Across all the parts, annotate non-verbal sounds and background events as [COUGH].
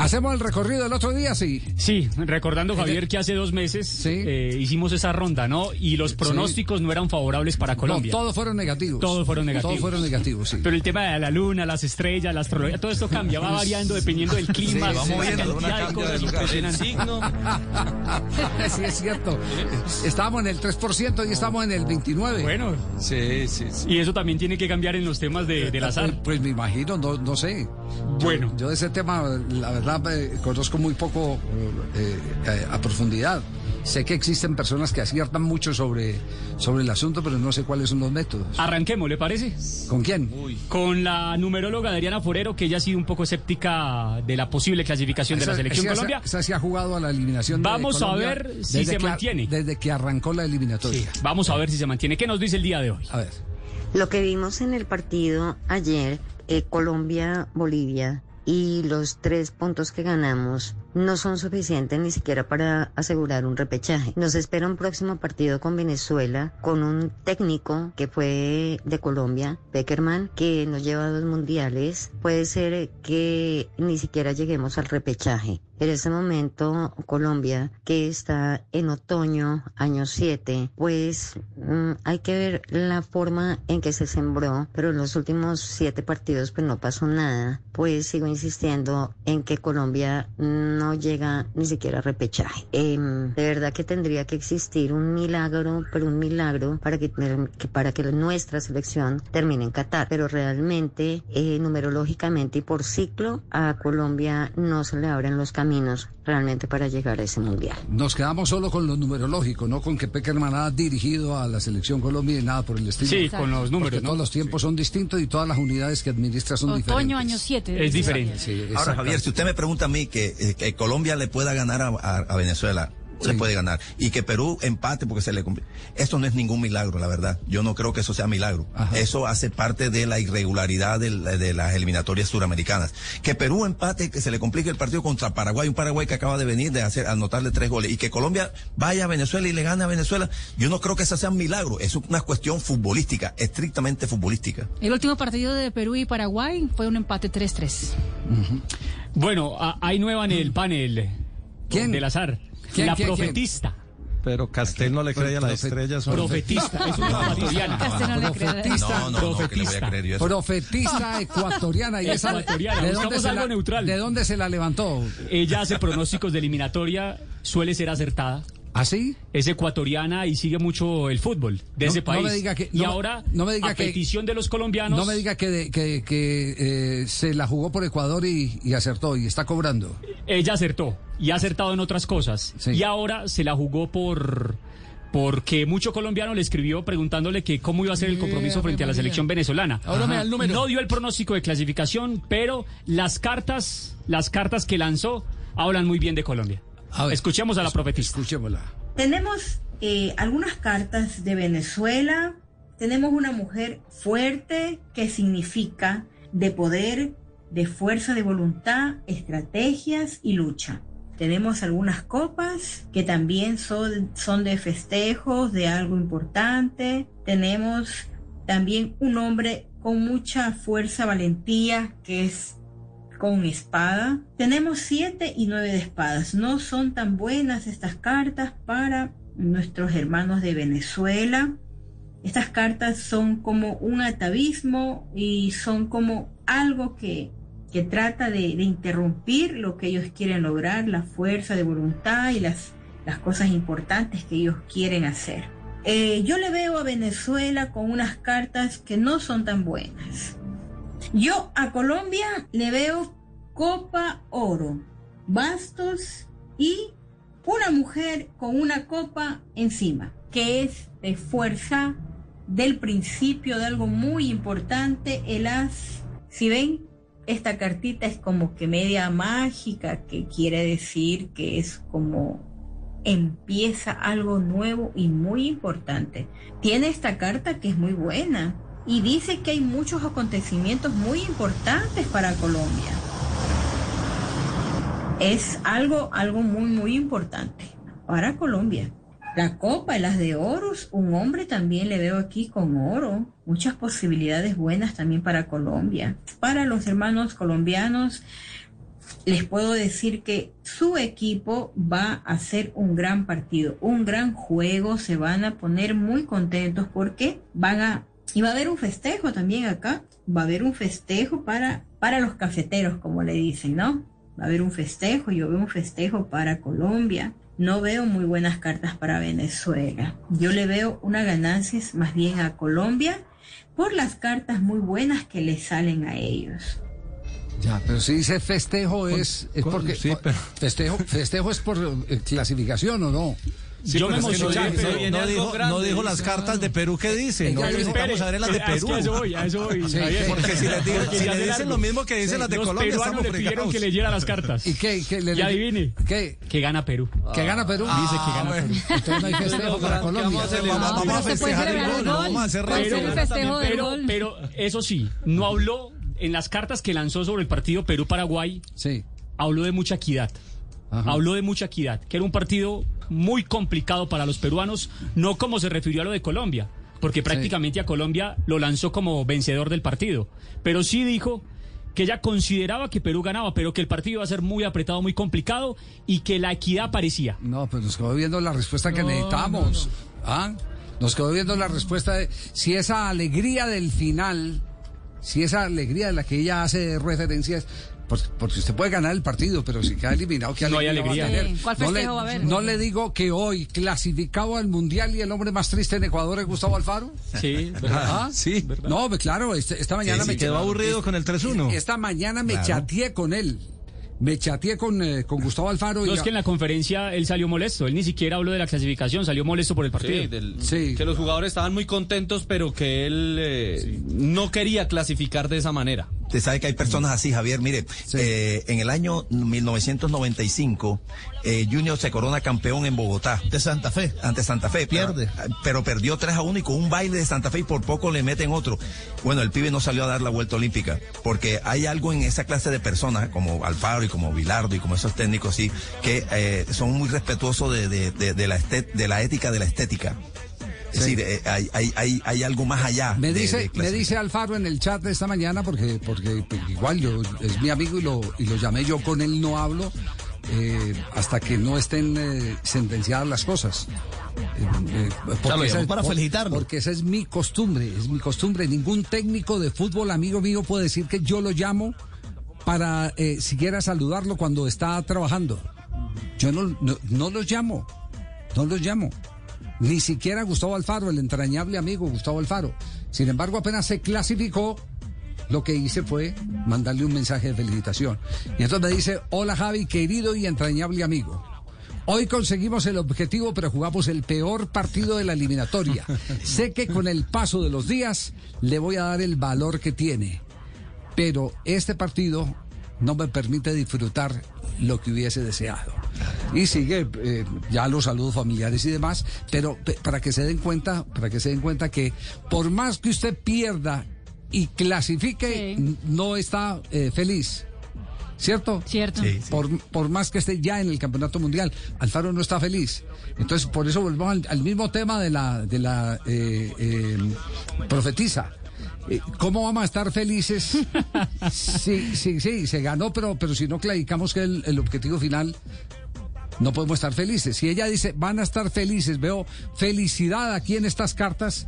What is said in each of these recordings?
Hacemos el recorrido del otro día, sí. Sí, recordando Javier que hace dos meses eh, hicimos esa ronda, ¿no? Y los pronósticos no eran favorables para Colombia. No, todos fueron negativos. Todos fueron negativos. Todos fueron negativos, sí. Pero el tema de la luna, las estrellas, la astrología, todo esto cambia, va [LAUGHS] variando dependiendo del clima, sí, la cantidad de cosas impresionantes. signo. sí, es cierto. Estábamos en el 3% y estamos en el 29%. Bueno. Sí, sí, sí. Y eso también tiene que cambiar en los temas de, del azar. Pues, pues me imagino, no, no sé. Bueno. Yo, yo de ese tema, la verdad, eh, conozco muy poco eh, eh, a profundidad. Sé que existen personas que aciertan mucho sobre, sobre el asunto, pero no sé cuáles son los métodos. Arranquemos, ¿le parece? ¿Con quién? Con la numeróloga Adriana Forero, que ella ha sido un poco escéptica de la posible clasificación de la selección esa, Colombia. Esa se ha jugado a la eliminación Vamos de Colombia a ver si se que, mantiene. Desde que arrancó la eliminatoria. Sí, vamos a ver si se mantiene. ¿Qué nos dice el día de hoy? A ver. Lo que vimos en el partido ayer, eh, Colombia-Bolivia, y los tres puntos que ganamos no son suficientes ni siquiera para asegurar un repechaje. Nos espera un próximo partido con Venezuela, con un técnico que fue de Colombia, Beckerman, que nos lleva a dos mundiales. Puede ser que ni siquiera lleguemos al repechaje. En este momento, Colombia, que está en otoño, año 7, pues mm, hay que ver la forma en que se sembró, pero en los últimos siete partidos pues no pasó nada. Pues sigo insistiendo en que Colombia no llega ni siquiera a repechaje. Eh, de verdad que tendría que existir un milagro, pero un milagro para que, que para que nuestra selección termine en Qatar. Pero realmente, eh, numerológicamente y por ciclo, a Colombia no se le abren los caminos realmente para llegar a ese mundial. Nos quedamos solo con lo numerológico, no con que Peckerman ha dirigido a la selección Colombia y nada por el estilo. Sí, con los números. Porque ¿no? todos los tiempos son distintos y todas las unidades que administra son Otoño, diferentes. año 7. Es diferente. Sí, Ahora. Javier, si usted me pregunta a mí que, eh, que Colombia le pueda ganar a, a- a Venezuela, Sí. puede ganar. Y que Perú empate porque se le cumple. Esto no es ningún milagro, la verdad. Yo no creo que eso sea milagro. Ajá. Eso hace parte de la irregularidad del- de, las eliminatorias suramericanas. Que Perú empate, que se le complique el partido contra Paraguay, un Paraguay que acaba de venir de hacer, anotarle tres goles. Y que Colombia vaya a Venezuela y le gane a Venezuela. Yo no creo que eso sea un milagro. Es una cuestión futbolística, estrictamente futbolística. El último partido de Perú y Paraguay fue un empate 3-3. Bueno, a- hay nueva en el panel ¿Quién? del azar. ¿Quién, la quién, profetista. Pero Castel no le cree a las Profe- estrellas. Profetista, es una [LAUGHS] ecuatoriana. Castel no le cree. Profetista. No, no, no, que le voy a creer yo eso. Profetista ecuatoriana. ¿Y [LAUGHS] esa, Ecuatoriana, ¿de dónde, se algo la, neutral. ¿De dónde se la levantó? Ella hace pronósticos de eliminatoria, suele ser acertada. ¿Así? Es ecuatoriana y sigue mucho el fútbol de No- ese no país. me diga que- y no- ahora, no me diga a que- petición de los colombianos, No me diga que, de- que, que, eh, se la jugó por Ecuador y, y acertó y está cobrando. ella acertó y ha acertado en otras cosas. Sí. Y ahora se la jugó por porque mucho colombiano le escribió preguntándole que cómo iba a ser el compromiso frente a la selección venezolana. Ahora me da el número. No dio el pronóstico de clasificación, pero las cartas, las cartas que lanzó hablan muy bien de Colombia. A ver, Escuchemos a la profetista. Escuchémosla. Tenemos eh, algunas cartas de Venezuela. Tenemos una mujer fuerte que significa de poder, de fuerza de voluntad, estrategias y lucha. Tenemos algunas copas que también son, son de festejos, de algo importante. Tenemos también un hombre con mucha fuerza, valentía, que es con espada. Tenemos siete y nueve de espadas. No son tan buenas estas cartas para nuestros hermanos de Venezuela. Estas cartas son como un atavismo y son como algo que, que trata de, de interrumpir lo que ellos quieren lograr, la fuerza de voluntad y las, las cosas importantes que ellos quieren hacer. Eh, yo le veo a Venezuela con unas cartas que no son tan buenas. Yo a Colombia le veo copa oro, bastos y una mujer con una copa encima, que es de fuerza del principio de algo muy importante, el as. Si ven, esta cartita es como que media mágica, que quiere decir que es como empieza algo nuevo y muy importante. Tiene esta carta que es muy buena y dice que hay muchos acontecimientos muy importantes para Colombia. Es algo, algo muy, muy importante para Colombia. La copa y las de oros, un hombre también le veo aquí con oro. Muchas posibilidades buenas también para Colombia. Para los hermanos colombianos, les puedo decir que su equipo va a hacer un gran partido, un gran juego, se van a poner muy contentos porque van a y va a haber un festejo también acá, va a haber un festejo para para los cafeteros, como le dicen, ¿no? Va a haber un festejo, yo veo un festejo para Colombia. No veo muy buenas cartas para Venezuela. Yo le veo una ganancia más bien a Colombia por las cartas muy buenas que le salen a ellos. Ya, pero si dice festejo es, es porque sí, pero- festejo, festejo es por eh, clasificación o no. Sí, Yo me no, emocioné, no viene algo dijo, no dijo las cartas de Perú que dice. No Pero necesitamos saber las de Perú. a eso voy, a eso voy. Sí, Javier. Porque si les, digo- Porque si le dicen lo mismo que dicen las de Los Colombia, peruanos estamos le pidieron que leyera las cartas. ¿Y qué? qué le- Y adivine. ¿Qué? Que gana Perú. ¿Que gana Perú? Dice que gana. Perú. Entonces no hay festejo para ¿Qué Colombia. vamos a? Vamos, vamos a festejar el gol, no vamos a hacer pero, gol. pero eso sí, no habló en las cartas que lanzó sobre el partido Perú-Paraguay, Sí. habló de mucha equidad. Ajá. Habló de mucha equidad, que era un partido muy complicado para los peruanos, no como se refirió a lo de Colombia, porque prácticamente a Colombia lo lanzó como vencedor del partido, pero sí dijo que ella consideraba que Perú ganaba, pero que el partido iba a ser muy apretado, muy complicado y que la equidad parecía. No, pues nos quedó viendo la respuesta que necesitamos. ¿Ah? Nos quedó viendo la respuesta de si esa alegría del final, si esa alegría de la que ella hace referencias, porque usted puede ganar el partido, pero si queda eliminado, ¿qué No hay alegría va a alegría. tener? ¿cuál no le, va a haber? no le digo que hoy, clasificado al Mundial y el hombre más triste en Ecuador es Gustavo Alfaro. Sí, [LAUGHS] ¿Ah? Sí. No, pues claro, este- esta mañana Sí, me sí, quedó aburrido con el 3-1. Esta mañana me Claro. chateé con él. Me chateé con, eh, con Gustavo Alfaro. No y es que en la conferencia él salió molesto, él ni siquiera habló de la clasificación, salió molesto por el partido. Sí, del- Sí. que los jugadores estaban muy contentos, pero que él eh, no quería clasificar de esa manera. Usted sabe que hay personas así, Javier. Mire, eh, en el año 1995, eh, Junior se corona campeón en Bogotá. De Santa Fe. Ante Santa Fe. Pierde. Pero, pero perdió 3 a 1 y con un baile de Santa Fe y por poco le meten otro. Bueno, el pibe no salió a dar la vuelta olímpica. Porque hay algo en esa clase de personas, como Alfaro y como Vilardo y como esos técnicos, sí, que eh, son muy respetuosos de, de, de, de la estet- de la ética de la estética. Es Sí. decir, eh, hay, hay, hay, hay algo más allá. Me dice, de me dice Alfaro en el chat de esta mañana, porque, porque pues, igual yo, es mi amigo y lo, y lo llamé yo, con él no hablo eh, hasta que no estén eh, sentenciadas las cosas. Eh, eh, porque esa para felicitarlo. Porque esa es mi costumbre, es mi costumbre. Ningún técnico de fútbol, amigo mío, puede decir que yo lo llamo para eh, siquiera saludarlo cuando está trabajando. Yo no, no, no los llamo, no los llamo. Ni siquiera Gustavo Alfaro, el entrañable amigo Gustavo Alfaro. Sin embargo, apenas se clasificó, lo que hice fue mandarle un mensaje de felicitación. Y entonces me dice, hola Javi, querido y entrañable amigo. Hoy conseguimos el objetivo, pero jugamos el peor partido de la eliminatoria. [LAUGHS] sé que con el paso de los días le voy a dar el valor que tiene pero este partido no me permite disfrutar lo que hubiese deseado. Y sigue eh, ya los saludos familiares y demás, pero pe- para que se den cuenta, para que se den cuenta que por más que usted pierda y clasifique, Sí. no está eh, feliz. ¿Cierto? Cierto. Sí. Por, por más que esté ya en el campeonato mundial, Alfaro no está feliz. Entonces, por eso volvemos al, al mismo tema de la, de la eh, eh, profetisa. Eh, ¿Cómo vamos a estar felices? [LAUGHS] Sí, sí, sí, se ganó, pero, pero si no clarificamos que el, el objetivo final, no podemos estar felices. Si ella dice, van a estar felices, veo felicidad aquí en estas cartas,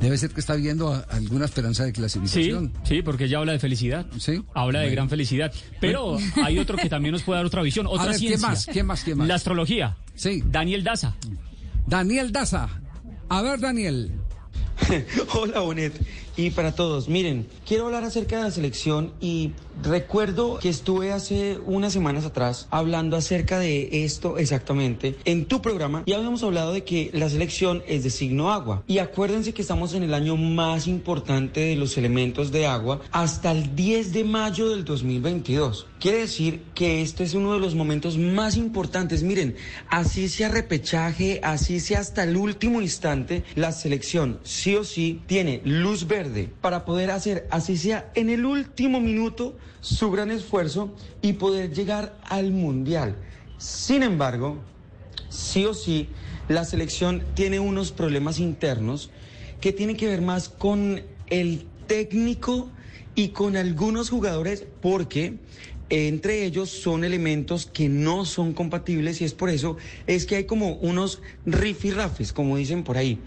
debe ser que está viendo alguna esperanza de Sí, clasificación. sí, porque ella habla de felicidad. Sí. Habla de gran felicidad. Pero [LAUGHS] hay otro que también nos puede dar otra visión, otra ver, ¿quién ciencia. más? ¿Quién más? ¿Quién más? La astrología. Sí. Daniel Daza. Daniel Daza. A ver, Daniel. [LAUGHS] Hola, Bonet. Y para todos, miren, quiero hablar acerca de la selección y recuerdo que estuve hace unas semanas atrás hablando acerca de esto exactamente en tu programa y habíamos hablado de que la selección es de signo agua. Y acuérdense que estamos en el año más importante de los elementos de agua hasta el 10 de mayo del 2022. Quiere decir que este es uno de los momentos más importantes. Miren, así sea repechaje, así sea hasta el último instante, la selección sí o sí tiene luz verde para poder hacer, así sea en el último minuto, su gran esfuerzo y poder llegar al mundial. Sin embargo, sí o sí, la selección tiene unos problemas internos que tienen que ver más con el técnico y con algunos jugadores porque Entre ellos son elementos que no son compatibles y es por eso es que hay como unos rifirrafes, como dicen por ahí.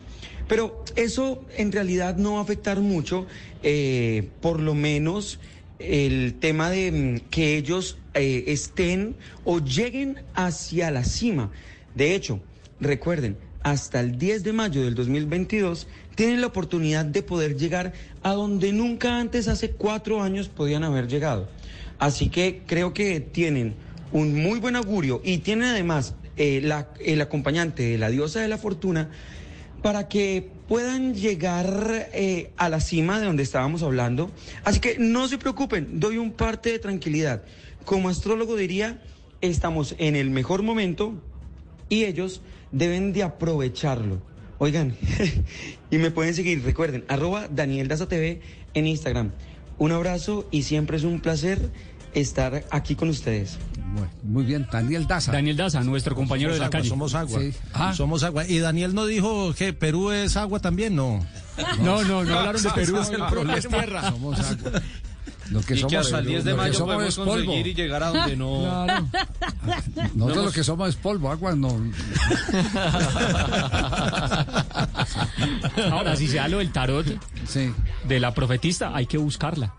Pero eso en realidad no va a afectar mucho, eh, por lo menos el tema de mm, que ellos eh, estén o lleguen hacia la cima. De hecho, recuerden, hasta el 10 de mayo del 2022 tienen la oportunidad de poder llegar a donde nunca antes, hace cuatro años, podían haber llegado. Así que creo que tienen un muy buen augurio y tienen además eh, el acompañante de la diosa de la fortuna para que puedan llegar eh, a la cima de donde estábamos hablando. Así que no se preocupen, doy un parte de tranquilidad. Como astrólogo diría, estamos en el mejor momento y ellos deben de aprovecharlo. Oigan, [LAUGHS] y me pueden seguir, recuerden, arroba Daniel Daza en Instagram. Un abrazo y siempre es un placer estar aquí con ustedes. Bueno, muy bien, Daniel Daza. Daniel Daza, nuestro compañero de la agua, calle. Somos agua. Sí. Ah. Somos agua. Y Daniel no dijo que Perú es agua también, no. No, no, no hablaron de Perú. es tierra. Somos agua. Lo que Y que somos, hasta el 10 de que mayo somos podemos es polvo. conseguir y llegar a donde no... Nosotros lo que somos es polvo, agua no. [LAUGHS] Ahora, si se da lo del tarot Sí. de la profetista, hay que buscarla.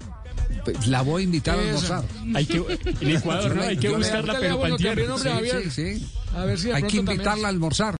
La voy a invitar a almorzar. Hay que, en Ecuador, ¿no? Hay que buscarla, pero para también, hombre, Sí, sí, sí. A ver si Hay que también- invitarla a almorzar.